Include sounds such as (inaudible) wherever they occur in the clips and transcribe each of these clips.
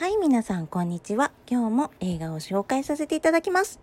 はい、皆さん、こんにちは。今日も映画を紹介させていただきます。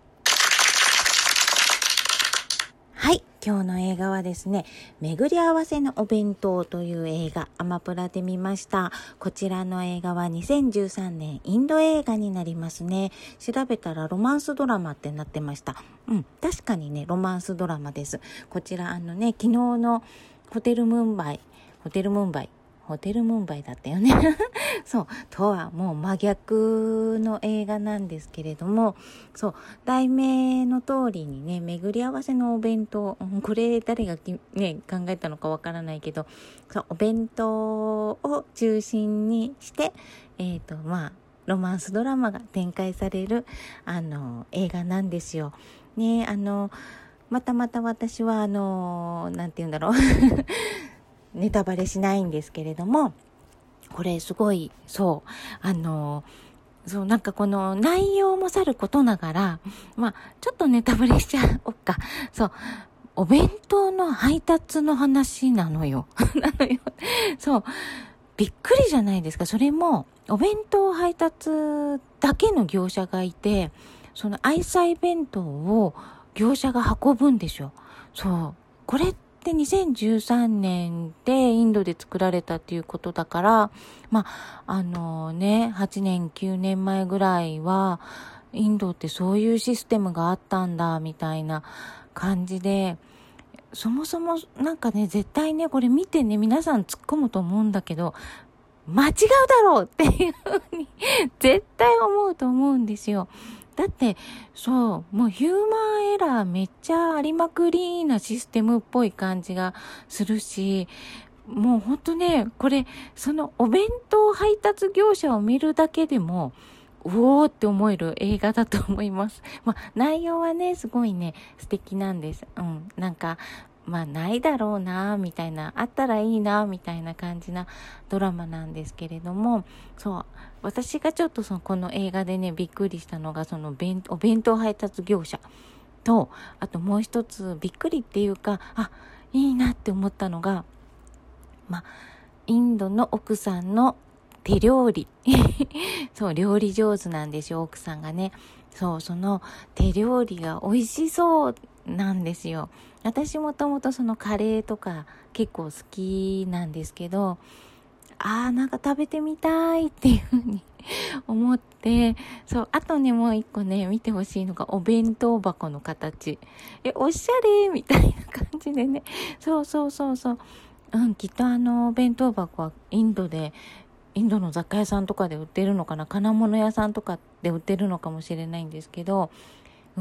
はい、今日の映画はですね、巡り合わせのお弁当という映画、アマプラで見ました。こちらの映画は2013年インド映画になりますね。調べたらロマンスドラマってなってました。うん、確かにね、ロマンスドラマです。こちら、あのね、昨日のホテルムンバイ、ホテルムンバイホテルムンバイだったよね。(laughs) そう、とはもう真逆の映画なんですけれども、そう、題名の通りにね、巡り合わせのお弁当、これ誰がね、考えたのかわからないけど、そう、お弁当を中心にして、えっ、ー、と、まあ、ロマンスドラマが展開される、あの、映画なんですよ。ね、あの、またまた私は、あの、なんて言うんだろう。ネタバレしないんですけれども、これすごい、そう、あの、そう、なんかこの内容もさることながら、まあ、ちょっとネタバレしちゃおっか。そう、お弁当の配達の話なのよ。(laughs) なのよ。そう。びっくりじゃないですか。それも、お弁当配達だけの業者がいて、その愛妻弁当を業者が運ぶんでしょ。そう。これってって2013年でインドで作られたっていうことだから、まあ、あのね、8年、9年前ぐらいは、インドってそういうシステムがあったんだ、みたいな感じで、そもそもなんかね、絶対ね、これ見てね、皆さん突っ込むと思うんだけど、間違うだろうっていうふうに絶対思うと思うんですよ。だって、そう、もうヒューマンエラーめっちゃありまくりなシステムっぽい感じがするし、もうほんとね、これ、そのお弁当配達業者を見るだけでも、うおーって思える映画だと思います。まあ、内容はね、すごいね、素敵なんです。うん。なんか、まあないだろうなみたいなあったらいいなみたいな感じなドラマなんですけれどもそう私がちょっとそのこの映画でねびっくりしたのがその弁お弁当配達業者とあともう一つびっくりっていうかあいいなって思ったのがまあインドの奥さんの手料理。(laughs) そう料理上手なんですよ奥さんがね。そうその手料理が美味しそうなんですよ。私もともとそのカレーとか結構好きなんですけど、ああ、なんか食べてみたいっていうふうに (laughs) 思って、そう、あとね、もう一個ね、見てほしいのがお弁当箱の形。え、おしゃれみたいな感じでね。そうそうそうそう。うん、きっとあの、お弁当箱はインドで、インドの雑貨屋さんとかで売ってるのかな金物屋さんとかで売ってるのかもしれないんですけど、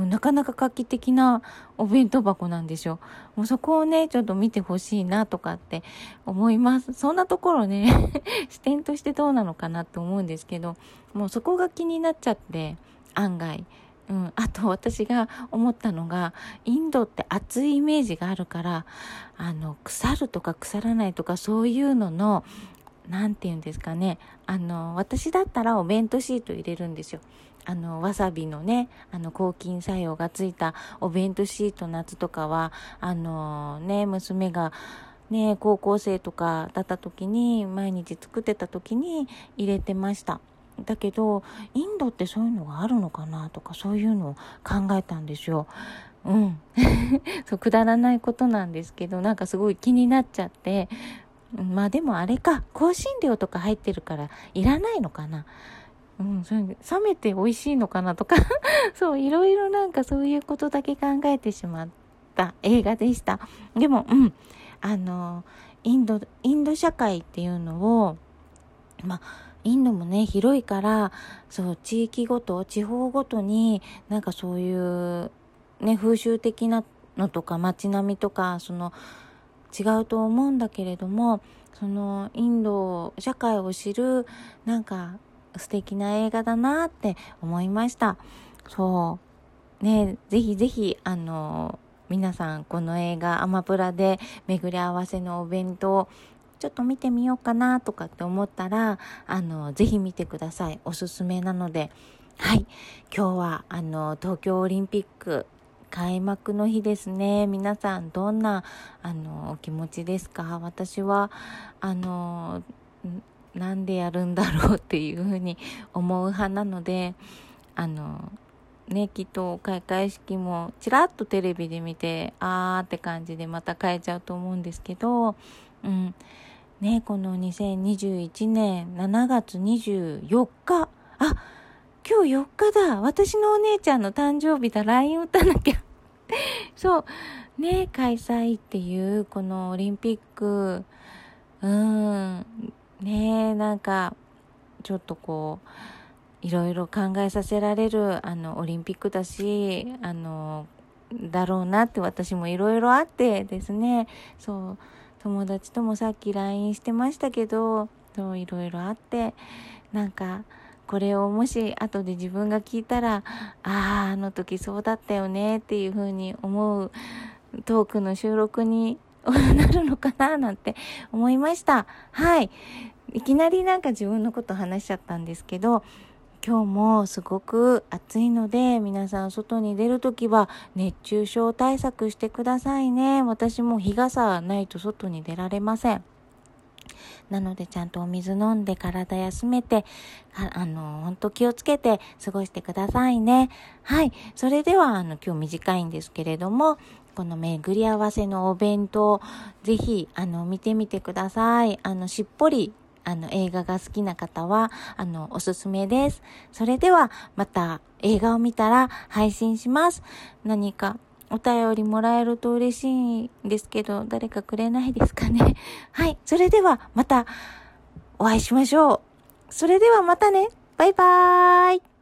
なかなか画期的なお弁当箱なんでしょ。もうそこをね、ちょっと見てほしいなとかって思います。そんなところね (laughs) 視点としてどうなのかなって思うんですけど、もうそこが気になっちゃって、案外。うん、あと私が思ったのが、インドって暑いイメージがあるから、あの、腐るとか腐らないとかそういうのの、なんて言うんですかね。あの、私だったらお弁当シート入れるんですよ。あの、わさびのね、あの、抗菌作用がついたお弁当シート夏とかは、あの、ね、娘が、ね、高校生とかだった時に、毎日作ってた時に入れてました。だけど、インドってそういうのがあるのかなとか、そういうのを考えたんですよ。うん。(laughs) そう、くだらないことなんですけど、なんかすごい気になっちゃって、まあでもあれか、香辛料とか入ってるからいらないのかな。うん、それ冷めて美味しいのかなとか (laughs) そう、いろいろなんかそういうことだけ考えてしまった映画でした。でも、うん、あの、インド、インド社会っていうのを、まあ、インドもね、広いから、そう、地域ごと、地方ごとに、なんかそういう、ね、風習的なのとか、街並みとか、その、違うと思うんだけれども、その、インド社会を知る、なんか、素敵な映画だなって思いました。そう。ね、ぜひぜひ、あの、皆さんこの映画アマプラで巡り合わせのお弁当ちょっと見てみようかなとかって思ったら、あの、ぜひ見てください。おすすめなので。はい。今日は、あの、東京オリンピック開幕の日ですね。皆さん、どんな、あの、お気持ちですか？私は、あの、なんでやるんだろうっていうふうに思う派なので、あの、ね、きっと開会式もちらっとテレビで見て、あーって感じでまた変えちゃうと思うんですけど、うん。ね、この2021年7月24日、あ、今日4日だ。私のお姉ちゃんの誕生日だ。LINE 打たなきゃ。(laughs) そう。ね、開催っていう、このオリンピック、うん、ねえなんか、ちょっとこう、いろいろ考えさせられる、あの、オリンピックだし、あの、だろうなって私もいろいろあってですね、そう、友達ともさっき LINE してましたけど、いろいろあって、なんか、これをもし後で自分が聞いたら、ああ、あの時そうだったよねっていうふうに思うトークの収録になるのかななんて思いました。はい。いきなりなんか自分のこと話しちゃったんですけど、今日もすごく暑いので、皆さん外に出るときは熱中症対策してくださいね。私も日傘ないと外に出られません。なのでちゃんとお水飲んで体休めて、ああの、本当気をつけて過ごしてくださいね。はい。それでは、あの、今日短いんですけれども、この巡り合わせのお弁当、ぜひ、あの、見てみてください。あの、しっぽり、あの、映画が好きな方は、あの、おすすめです。それでは、また映画を見たら配信します。何かお便りもらえると嬉しいんですけど、誰かくれないですかね。(laughs) はい。それではまたお会いしましょう。それではまたね。バイバーイ。